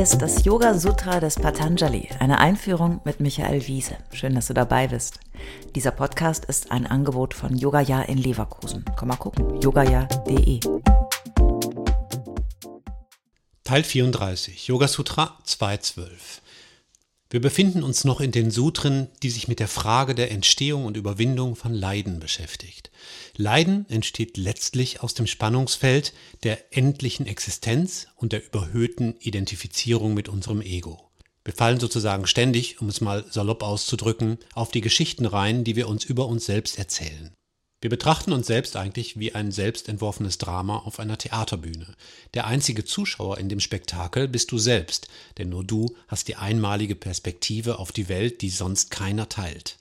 Ist das Yoga Sutra des Patanjali, eine Einführung mit Michael Wiese. Schön, dass du dabei bist. Dieser Podcast ist ein Angebot von Yogaya in Leverkusen. Komm mal gucken, yogaya.de. Teil 34, Yoga Sutra 2.12. Wir befinden uns noch in den Sutren, die sich mit der Frage der Entstehung und Überwindung von Leiden beschäftigt. Leiden entsteht letztlich aus dem Spannungsfeld der endlichen Existenz und der überhöhten Identifizierung mit unserem Ego. Wir fallen sozusagen ständig, um es mal salopp auszudrücken, auf die Geschichten rein, die wir uns über uns selbst erzählen. Wir betrachten uns selbst eigentlich wie ein selbstentworfenes Drama auf einer Theaterbühne. Der einzige Zuschauer in dem Spektakel bist du selbst, denn nur du hast die einmalige Perspektive auf die Welt, die sonst keiner teilt.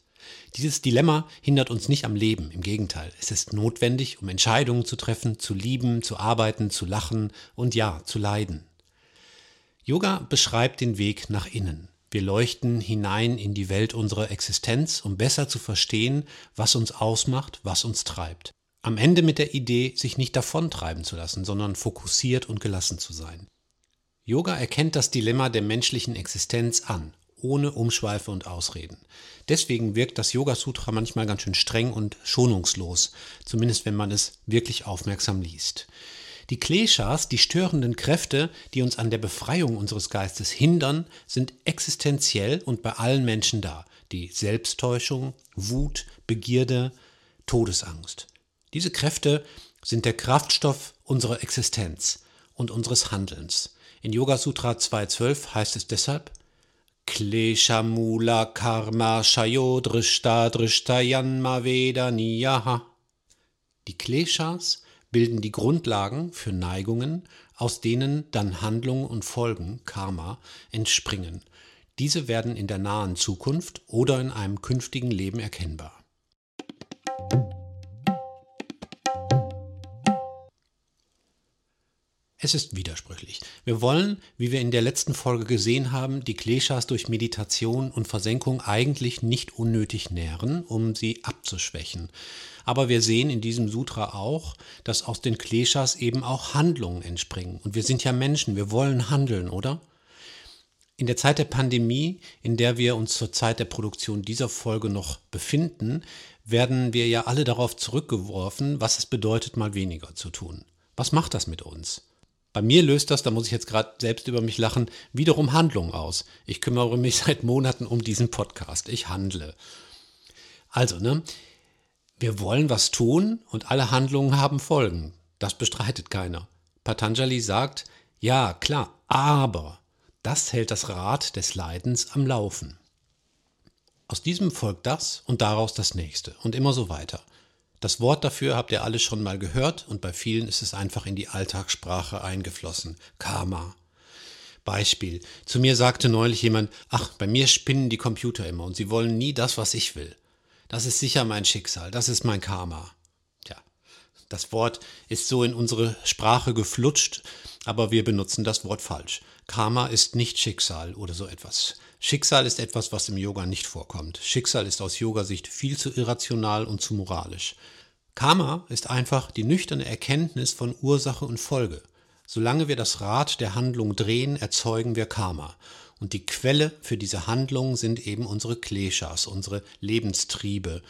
Dieses Dilemma hindert uns nicht am Leben, im Gegenteil, es ist notwendig, um Entscheidungen zu treffen, zu lieben, zu arbeiten, zu lachen und ja, zu leiden. Yoga beschreibt den Weg nach innen. Wir leuchten hinein in die Welt unserer Existenz, um besser zu verstehen, was uns ausmacht, was uns treibt. Am Ende mit der Idee, sich nicht davontreiben zu lassen, sondern fokussiert und gelassen zu sein. Yoga erkennt das Dilemma der menschlichen Existenz an, ohne Umschweife und Ausreden. Deswegen wirkt das Yoga Sutra manchmal ganz schön streng und schonungslos, zumindest wenn man es wirklich aufmerksam liest. Die Kleshas, die störenden Kräfte, die uns an der Befreiung unseres Geistes hindern, sind existenziell und bei allen Menschen da. Die Selbsttäuschung, Wut, Begierde, Todesangst. Diese Kräfte sind der Kraftstoff unserer Existenz und unseres Handelns. In Yoga Sutra 2.12 heißt es deshalb, Kleshamula Karma Shayo Drishta Drishta Yanma Veda Niyaha. Die Kleshas bilden die Grundlagen für Neigungen, aus denen dann Handlungen und Folgen, Karma, entspringen. Diese werden in der nahen Zukunft oder in einem künftigen Leben erkennbar. Es ist widersprüchlich. Wir wollen, wie wir in der letzten Folge gesehen haben, die Kleshas durch Meditation und Versenkung eigentlich nicht unnötig nähren, um sie abzuschwächen. Aber wir sehen in diesem Sutra auch, dass aus den Kleshas eben auch Handlungen entspringen. Und wir sind ja Menschen, wir wollen handeln, oder? In der Zeit der Pandemie, in der wir uns zur Zeit der Produktion dieser Folge noch befinden, werden wir ja alle darauf zurückgeworfen, was es bedeutet, mal weniger zu tun. Was macht das mit uns? Bei mir löst das, da muss ich jetzt gerade selbst über mich lachen, wiederum Handlung aus. Ich kümmere mich seit Monaten um diesen Podcast. Ich handle. Also, ne? Wir wollen was tun und alle Handlungen haben Folgen. Das bestreitet keiner. Patanjali sagt, ja, klar, aber das hält das Rad des Leidens am Laufen. Aus diesem folgt das und daraus das nächste und immer so weiter. Das Wort dafür habt ihr alle schon mal gehört und bei vielen ist es einfach in die Alltagssprache eingeflossen. Karma. Beispiel. Zu mir sagte neulich jemand, ach, bei mir spinnen die Computer immer und sie wollen nie das, was ich will. Das ist sicher mein Schicksal, das ist mein Karma. Tja, das Wort ist so in unsere Sprache geflutscht, aber wir benutzen das Wort falsch. Karma ist nicht Schicksal oder so etwas. Schicksal ist etwas, was im Yoga nicht vorkommt. Schicksal ist aus Yoga-Sicht viel zu irrational und zu moralisch. Karma ist einfach die nüchterne Erkenntnis von Ursache und Folge. Solange wir das Rad der Handlung drehen, erzeugen wir Karma. Und die Quelle für diese Handlung sind eben unsere Kleshas, unsere Lebenstriebe.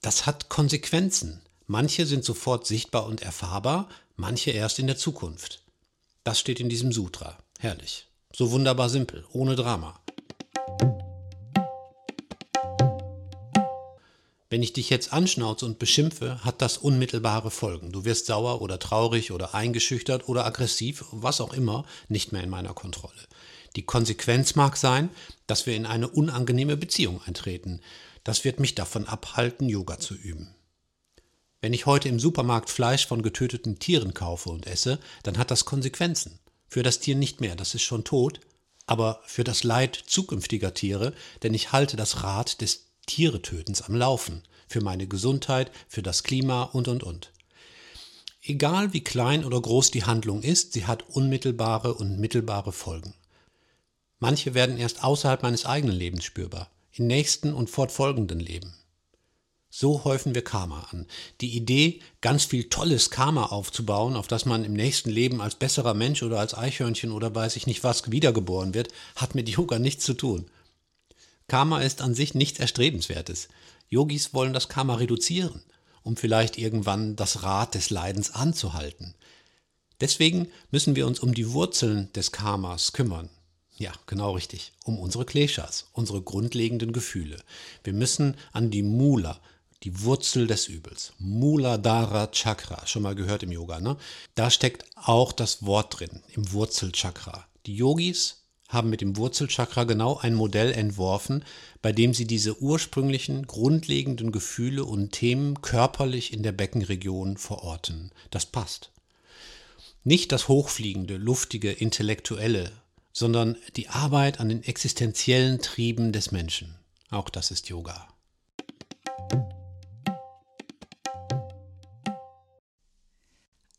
Das hat Konsequenzen. Manche sind sofort sichtbar und erfahrbar, manche erst in der Zukunft. Das steht in diesem Sutra. Herrlich. So wunderbar simpel, ohne Drama. Wenn ich dich jetzt anschnauze und beschimpfe, hat das unmittelbare Folgen. Du wirst sauer oder traurig oder eingeschüchtert oder aggressiv, was auch immer, nicht mehr in meiner Kontrolle. Die Konsequenz mag sein, dass wir in eine unangenehme Beziehung eintreten. Das wird mich davon abhalten, Yoga zu üben. Wenn ich heute im Supermarkt Fleisch von getöteten Tieren kaufe und esse, dann hat das Konsequenzen. Für das Tier nicht mehr, das ist schon tot, aber für das Leid zukünftiger Tiere, denn ich halte das Rad des Tieretötens am Laufen, für meine Gesundheit, für das Klima und und und. Egal wie klein oder groß die Handlung ist, sie hat unmittelbare und mittelbare Folgen. Manche werden erst außerhalb meines eigenen Lebens spürbar, in nächsten und fortfolgenden Leben. So häufen wir Karma an. Die Idee, ganz viel tolles Karma aufzubauen, auf das man im nächsten Leben als besserer Mensch oder als Eichhörnchen oder weiß ich nicht was wiedergeboren wird, hat mit Yoga nichts zu tun. Karma ist an sich nichts Erstrebenswertes. Yogis wollen das Karma reduzieren, um vielleicht irgendwann das Rad des Leidens anzuhalten. Deswegen müssen wir uns um die Wurzeln des Karmas kümmern. Ja, genau richtig. Um unsere Kleshas, unsere grundlegenden Gefühle. Wir müssen an die Mula, die Wurzel des Übels. Muladhara Chakra, schon mal gehört im Yoga, ne? Da steckt auch das Wort drin, im Wurzelchakra. Die Yogis haben mit dem Wurzelchakra genau ein Modell entworfen, bei dem sie diese ursprünglichen, grundlegenden Gefühle und Themen körperlich in der Beckenregion verorten. Das passt. Nicht das hochfliegende, luftige, intellektuelle, sondern die Arbeit an den existenziellen Trieben des Menschen. Auch das ist Yoga.